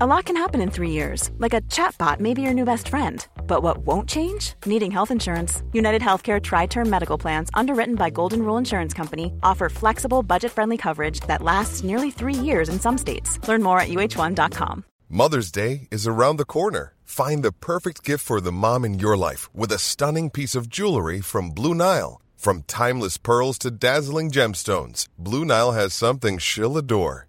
A lot can happen in three years, like a chatbot may be your new best friend. But what won't change? Needing health insurance. United Healthcare Tri Term Medical Plans, underwritten by Golden Rule Insurance Company, offer flexible, budget friendly coverage that lasts nearly three years in some states. Learn more at uh1.com. Mother's Day is around the corner. Find the perfect gift for the mom in your life with a stunning piece of jewelry from Blue Nile. From timeless pearls to dazzling gemstones, Blue Nile has something she'll adore.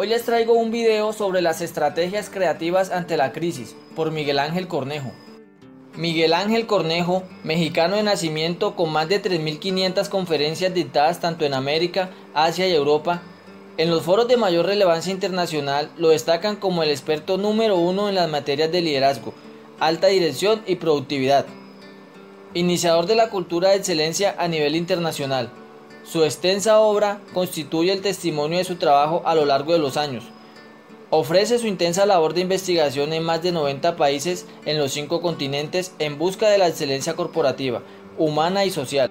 hoy les traigo un video sobre las estrategias creativas ante la crisis por Miguel Ángel Cornejo. Miguel Ángel Cornejo, mexicano de nacimiento con más de 3.500 conferencias dictadas tanto en América, Asia y Europa, en los foros de mayor relevancia internacional lo destacan como el experto número uno en las materias de liderazgo, alta dirección y productividad. Iniciador de la cultura de excelencia a nivel internacional. Su extensa obra constituye el testimonio de su trabajo a lo largo de los años. Ofrece su intensa labor de investigación en más de 90 países en los cinco continentes en busca de la excelencia corporativa, humana y social.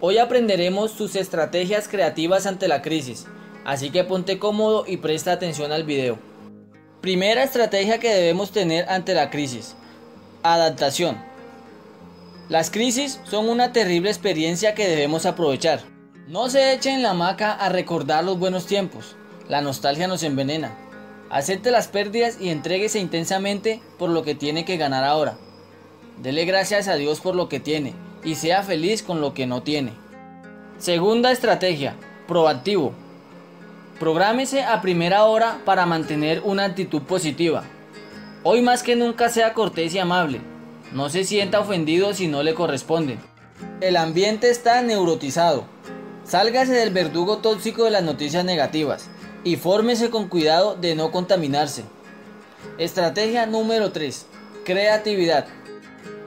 Hoy aprenderemos sus estrategias creativas ante la crisis, así que ponte cómodo y presta atención al video. Primera estrategia que debemos tener ante la crisis. Adaptación. Las crisis son una terrible experiencia que debemos aprovechar. No se echen la hamaca a recordar los buenos tiempos. La nostalgia nos envenena. Acepte las pérdidas y entréguese intensamente por lo que tiene que ganar ahora. Dele gracias a Dios por lo que tiene y sea feliz con lo que no tiene. Segunda estrategia, proactivo. Prográmese a primera hora para mantener una actitud positiva. Hoy más que nunca sea cortés y amable. No se sienta ofendido si no le corresponde. El ambiente está neurotizado. Sálgase del verdugo tóxico de las noticias negativas y fórmese con cuidado de no contaminarse. Estrategia número 3. Creatividad.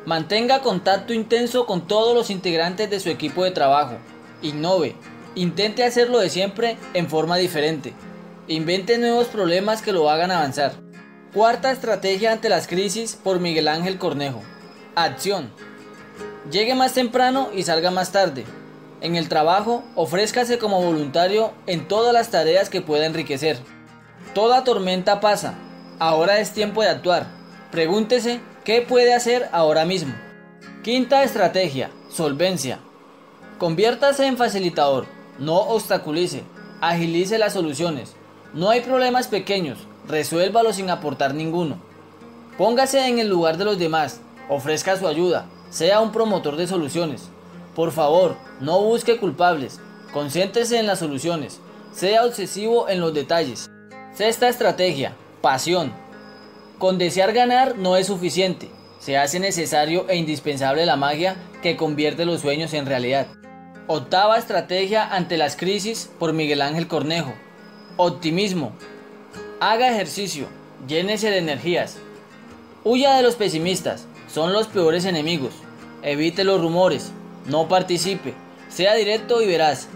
Mantenga contacto intenso con todos los integrantes de su equipo de trabajo. Innove. Intente hacerlo de siempre en forma diferente. Invente nuevos problemas que lo hagan avanzar. Cuarta estrategia ante las crisis por Miguel Ángel Cornejo. Acción. Llegue más temprano y salga más tarde. En el trabajo, ofrézcase como voluntario en todas las tareas que pueda enriquecer. Toda tormenta pasa. Ahora es tiempo de actuar. Pregúntese qué puede hacer ahora mismo. Quinta estrategia. Solvencia. Conviértase en facilitador. No obstaculice. Agilice las soluciones. No hay problemas pequeños. Resuélvalos sin aportar ninguno. Póngase en el lugar de los demás. Ofrezca su ayuda. Sea un promotor de soluciones. Por favor, no busque culpables. Concéntrese en las soluciones. Sea obsesivo en los detalles. Sexta estrategia. Pasión. Con desear ganar no es suficiente. Se hace necesario e indispensable la magia que convierte los sueños en realidad. Octava estrategia ante las crisis por Miguel Ángel Cornejo. Optimismo. Haga ejercicio. Llénese de energías. Huya de los pesimistas. Son los peores enemigos. Evite los rumores. No participe. Sea directo y veraz.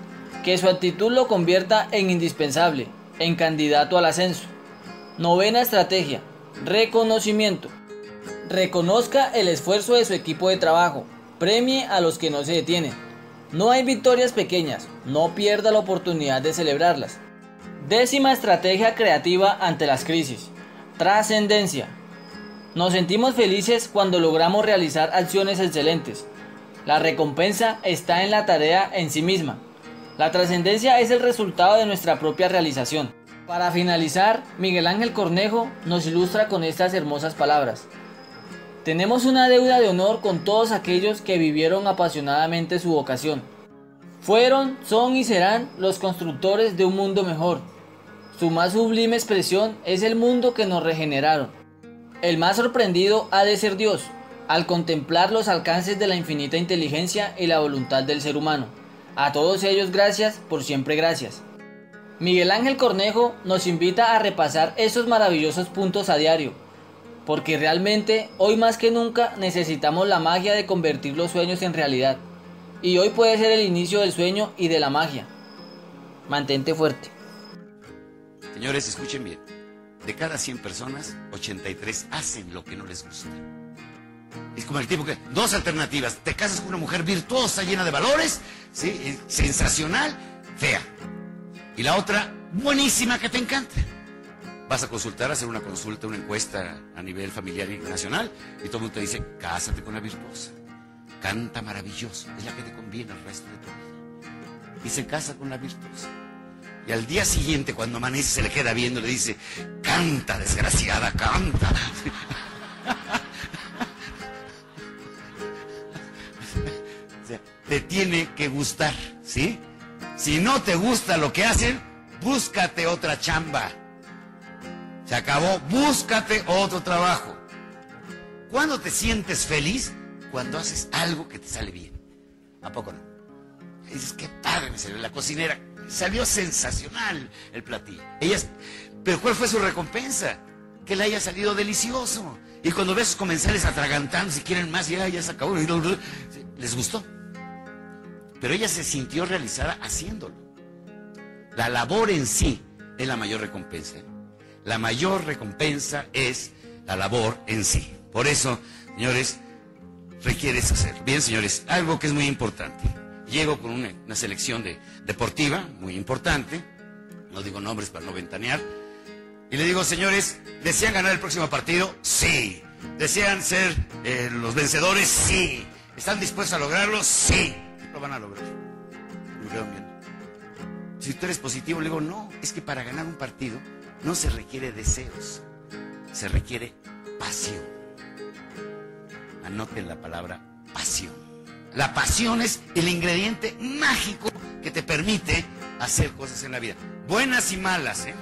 Que su actitud lo convierta en indispensable, en candidato al ascenso. Novena estrategia. Reconocimiento. Reconozca el esfuerzo de su equipo de trabajo. Premie a los que no se detienen. No hay victorias pequeñas. No pierda la oportunidad de celebrarlas. Décima estrategia creativa ante las crisis. Trascendencia. Nos sentimos felices cuando logramos realizar acciones excelentes. La recompensa está en la tarea en sí misma. La trascendencia es el resultado de nuestra propia realización. Para finalizar, Miguel Ángel Cornejo nos ilustra con estas hermosas palabras. Tenemos una deuda de honor con todos aquellos que vivieron apasionadamente su vocación. Fueron, son y serán los constructores de un mundo mejor. Su más sublime expresión es el mundo que nos regeneraron. El más sorprendido ha de ser Dios, al contemplar los alcances de la infinita inteligencia y la voluntad del ser humano. A todos ellos gracias, por siempre gracias. Miguel Ángel Cornejo nos invita a repasar esos maravillosos puntos a diario, porque realmente hoy más que nunca necesitamos la magia de convertir los sueños en realidad. Y hoy puede ser el inicio del sueño y de la magia. Mantente fuerte. Señores, escuchen bien. De cada 100 personas, 83 hacen lo que no les gusta. Es como el tipo que, dos alternativas, te casas con una mujer virtuosa, llena de valores, ¿sí? sensacional, fea. Y la otra, buenísima, que te encanta vas a consultar, hacer una consulta, una encuesta a nivel familiar y nacional, y todo el mundo te dice, cásate con la virtuosa, canta maravilloso, es la que te conviene al resto de tu vida. Y se casa con la virtuosa. Y al día siguiente, cuando amanece, se le queda viendo, le dice, canta, desgraciada, canta. te tiene que gustar, ¿sí? Si no te gusta lo que hacen, búscate otra chamba. Se acabó, búscate otro trabajo. ¿Cuándo te sientes feliz? Cuando haces algo que te sale bien. ¿A poco no? Y dices, qué padre me salió la cocinera. Salió sensacional el platillo. Pero ¿cuál fue su recompensa? Que le haya salido delicioso. Y cuando ves sus comensales atragantando, si quieren más, ya, ya se acabó. Les gustó. Pero ella se sintió realizada haciéndolo. La labor en sí es la mayor recompensa la mayor recompensa es la labor en sí. Por eso, señores, requieres hacer. Bien, señores, algo que es muy importante. Llego con una, selección de, deportiva muy importante, no digo nombres para no ventanear, y le digo, señores, ¿desean ganar el próximo partido? Sí. ¿Desean ser eh, los vencedores? Sí. ¿Están dispuestos a lograrlo? Sí. Lo van a lograr. Me bien. Si tú eres positivo, le digo, no, es que para ganar un partido no se requiere deseos, se requiere pasión. Anoten la palabra pasión. La pasión es el ingrediente mágico que te permite hacer cosas en la vida. Buenas y malas, ¿eh?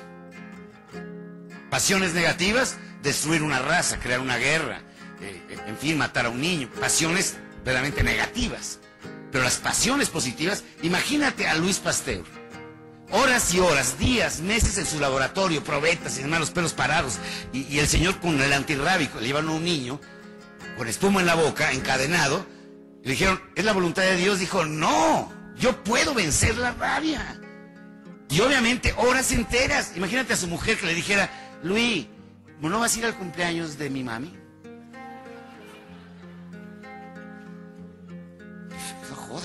Pasiones negativas, destruir una raza, crear una guerra, eh, en fin, matar a un niño. Pasiones verdaderamente negativas. Pero las pasiones positivas, imagínate a Luis Pasteur horas y horas, días, meses en su laboratorio, probetas y demás, los pelos parados. Y, el señor con el antirrábico, le llevaron a un niño con espuma en la boca, encadenado. Le dijeron, ¿es la voluntad de Dios? Dijo, no, yo puedo vencer la rabia. Y obviamente horas enteras. Imagínate a su mujer que le dijera, Luis, ¿no vas a ir al cumpleaños de mi mami?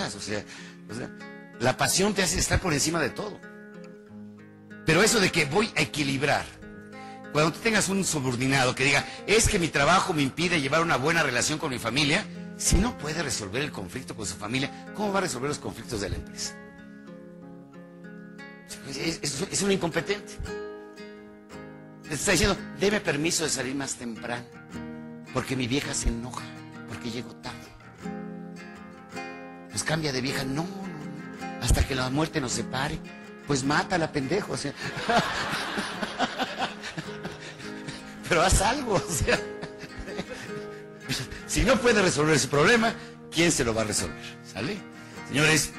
O sea, la pasión te hace estar por encima de todo. Pero eso de que voy a equilibrar, cuando tú tengas un subordinado que diga, es que mi trabajo me impide llevar una buena relación con mi familia, si no puede resolver el conflicto con su familia, ¿cómo va a resolver los conflictos de la empresa? Es, un incompetente. Le está diciendo, deme permiso de salir más temprano, porque mi vieja se enoja, porque llego. Cambia de vieja, no, no, no, hasta que la muerte nos separe pues mátala, pendejo. O sea. Pero haz algo. O sea. Si no puede resolver ese problema, ¿quién se lo va a resolver? ¿Sale? Señores,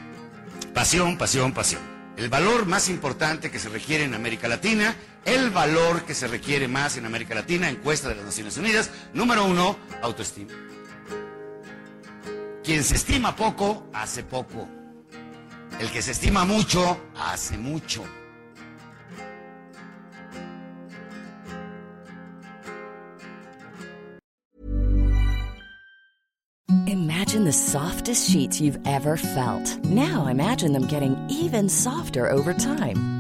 pasión, pasión, pasión. El valor más importante que se requiere en América Latina, el valor que se requiere más en América Latina, encuesta de las Naciones Unidas, número uno, autoestima. Quien se estima poco, hace poco. El que se estima mucho, hace mucho. Imagine the softest sheets you've ever felt. Now imagine them getting even softer over time.